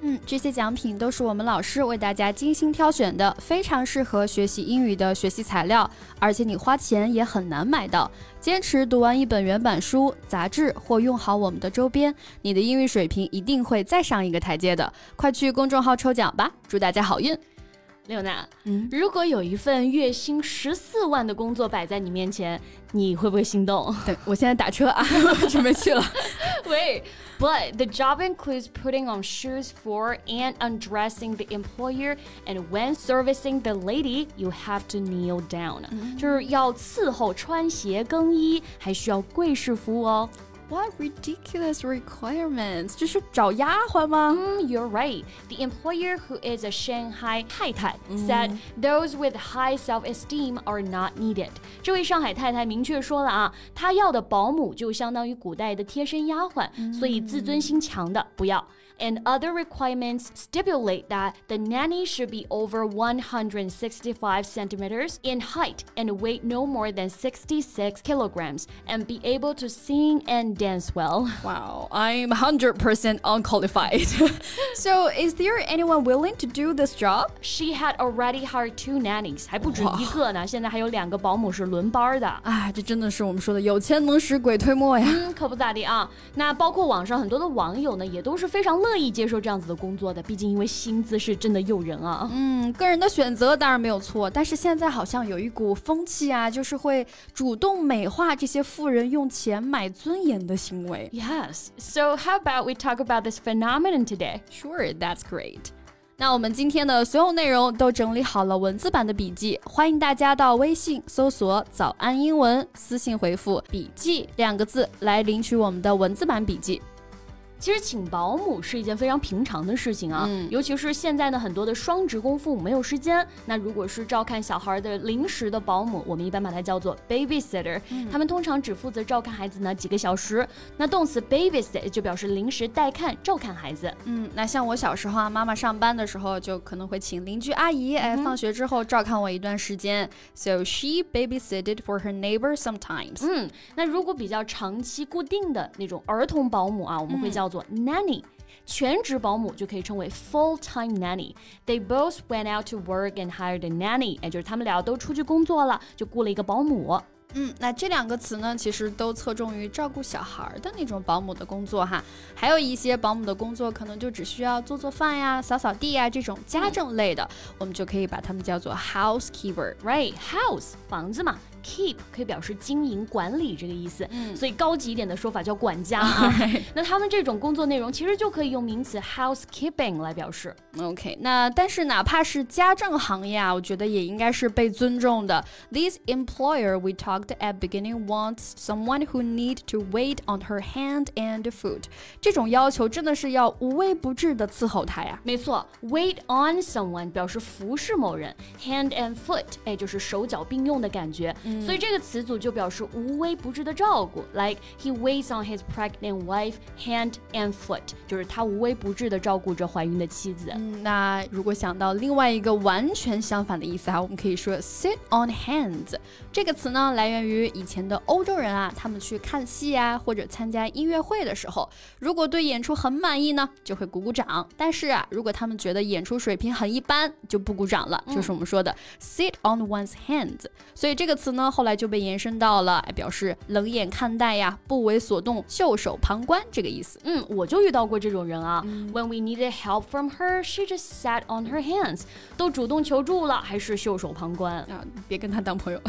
嗯，这些奖品都是我们老师为大家精心挑选的，非常适合学习英语的学习材料，而且你花钱也很难买到。坚持读完一本原版书、杂志或用好我们的周边，你的英语水平一定会再上一个台阶的。快去公众号抽奖吧，祝大家好运！刘娜，嗯，如果有一份月薪十四万的工作摆在你面前，你会不会心动？对我现在打车啊，准备去了。Wait, but the job includes putting on shoes for and undressing the employer, and when servicing the lady, you have to kneel down，、嗯、就是要伺候、穿鞋、更衣，还需要跪式服务哦。 what ridiculous requirements? 这是找丫鬟吗？Mm, you're right. The employer who is a Shanghai 太太 said those with high self-esteem are not needed. 这位上海太太明确说了啊，她要的保姆就相当于古代的贴身丫鬟，所以自尊心强的不要。and other requirements stipulate that the nanny should be over 165 centimeters in height and weight no more than 66 kilograms and be able to sing and dance well. Wow, I'm 100% unqualified. so, is there anyone willing to do this job? She had already hired two nannies，还不止一个呢，现在还有两个保姆是轮班的。哎，这真的是我们说的有钱能使鬼推磨呀。嗯，可不咋地啊。那包括网上很多的网友呢，也都是非常乐。乐意接受这样子的工作的，毕竟因为薪资是真的诱人啊。嗯，个人的选择当然没有错，但是现在好像有一股风气啊，就是会主动美化这些富人用钱买尊严 的行为。Yes, so how about we talk about this phenomenon today? Sure, that's great. 那我们今天的所有内容都整理好了文字版的笔记，欢迎大家到微信搜索“早安英文”，私信回复“笔记”两个字来领取我们的文字版笔记。 其实请保姆是一件非常平常的事情啊，嗯、尤其是现在呢，很多的双职工父母没有时间。那如果是照看小孩的临时的保姆，我们一般把它叫做 babysitter，、嗯、他们通常只负责照看孩子呢几个小时。那动词 babysit 就表示临时代看、照看孩子。嗯，那像我小时候啊，妈妈上班的时候就可能会请邻居阿姨，哎，放学之后照看我一段时间。So she babysitted for her neighbor sometimes。嗯，那如果比较长期固定的那种儿童保姆啊，我们会叫做 nanny。全职保姆就可以称为 full-time nanny。They both went out to work and hired a nanny，也就是他们俩都出去工作了，就雇了一个保姆。嗯，那这两个词呢，其实都侧重于照顾小孩的那种保姆的工作哈。还有一些保姆的工作，可能就只需要做做饭呀、扫扫地呀这种家政类的，我们就可以把它们叫做 housekeeper，right？House 房子嘛。Keep 可以表示经营管理这个意思，嗯，所以高级一点的说法叫管家啊。那他们这种工作内容其实就可以用名词 housekeeping 来表示。OK，那但是哪怕是家政行业啊，我觉得也应该是被尊重的。This employer we talked at beginning wants someone who need to wait on her hand and foot。这种要求真的是要无微不至的伺候她呀。没错，wait on someone 表示服侍某人，hand and foot 哎就是手脚并用的感觉。所以这个词组就表示无微不至的照顾，like he waits on his pregnant wife hand and foot，就是他无微不至的照顾着怀孕的妻子。嗯，那如果想到另外一个完全相反的意思哈，我们可以说 sit on hands。这个词呢，来源于以前的欧洲人啊，他们去看戏啊或者参加音乐会的时候，如果对演出很满意呢，就会鼓鼓掌；但是啊，如果他们觉得演出水平很一般，就不鼓掌了，就是我们说的 sit on one's hands。所以这个词呢。后来就被延伸到了表示冷眼看待呀、不为所动、袖手旁观这个意思。嗯，我就遇到过这种人啊。When we needed help from her, she just sat on her hands。都主动求助了，还是袖手旁观啊？别跟他当朋友。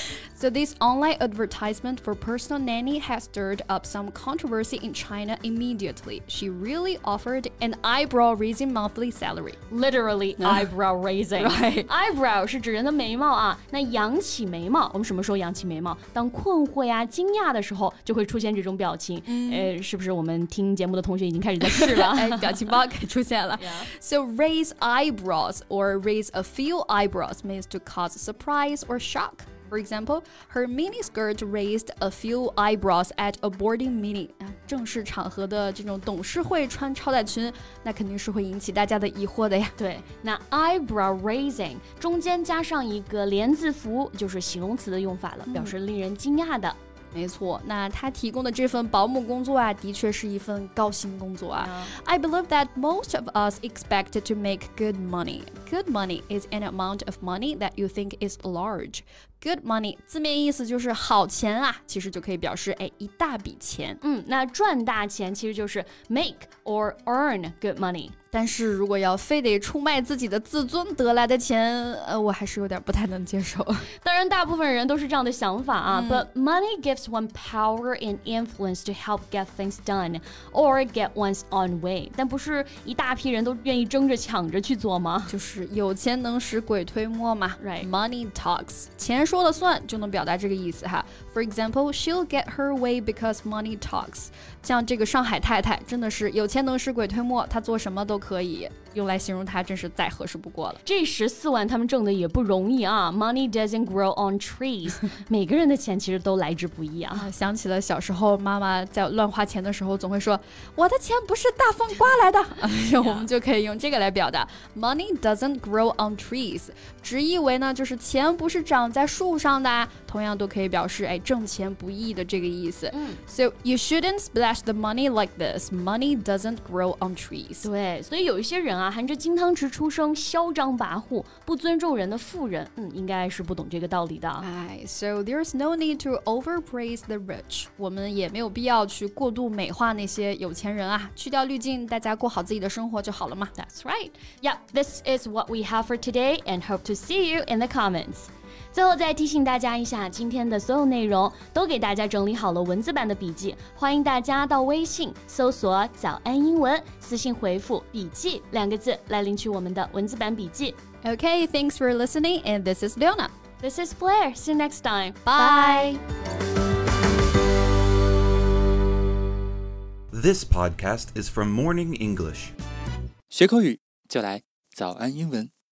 So this online advertisement for personal nanny has stirred up some controversy in China immediately. She really offered an eyebrow-raising monthly salary. Literally eyebrow raising. Right. Eyebrow 是指人的眉毛啊，那扬起眉毛， 我们什么时候扬起眉毛？当困惑呀、惊讶的时候，就会出现这种表情。嗯，呃，是不是我们听节目的同学已经开始在试了？哎，表情包给出现了。So raise eyebrows or raise a few eyebrows means to cause surprise or shock. For example, her miniskirt raised a few eyebrows at a boarding meeting. 啊，正式场合的这种董事会穿超带裙，那肯定是会引起大家的疑惑的呀。对，那 eyebrow raising 中间加上一个连字符，就是形容词的用法了，表示令人惊讶的。没错，那他提供的这份保姆工作啊，的确是一份高薪工作啊。I believe that most of us expect to make good money. Good money is an amount of money that you think is large. Good money 字面意思就是好钱啊，其实就可以表示哎一大笔钱。嗯，那赚大钱其实就是 make or earn good money。但是如果要非得出卖自己的自尊得来的钱，呃，我还是有点不太能接受。当然，大部分人都是这样的想法啊。But money gives one power and influence to help get things done or get one's own way。但不是一大批人都愿意争着抢着去做吗？就是有钱能使鬼推磨嘛。Right. Money talks，钱说 了算，就能表达这个意思哈。For example, she'll get her way because money talks。像这个上海太太，真的是有钱能使鬼推磨，她做什么都。可以用来形容她，真是再合适不过了。这十四万他们挣的也不容易啊！Money doesn't grow on trees，每个人的钱其实都来之不易啊。想起了小时候，妈妈在乱花钱的时候，总会说：“我的钱不是大风刮来的。” 哎呀，我们就可以用这个来表达：Money doesn't grow on trees，直译为呢就是钱不是长在树上的。同样都可以表示哎挣钱不易的这个意思。嗯，So you shouldn't splash the money like this. Money doesn't grow on trees. 对，所以有一些人啊，含着金汤匙出生，嚣张跋扈，不尊重人的富人，嗯，应该是不懂这个道理的。哎，So there's no need to overpraise the rich. 我们也没有必要去过度美化那些有钱人啊，去掉滤镜，大家过好自己的生活就好了嘛。That's right. Yeah, this is what we have for today, and hope to see you in the comments. 最后再提醒大家一下，今天的所有内容都给大家整理好了文字版的笔记，欢迎大家到微信搜索“早安英文”，私信回复“笔记”两个字来领取我们的文字版笔记。Okay, thanks for listening, and this is Leona. This is Blair. See you next time. Bye. This podcast is from Morning English. 学口语就来早安英文。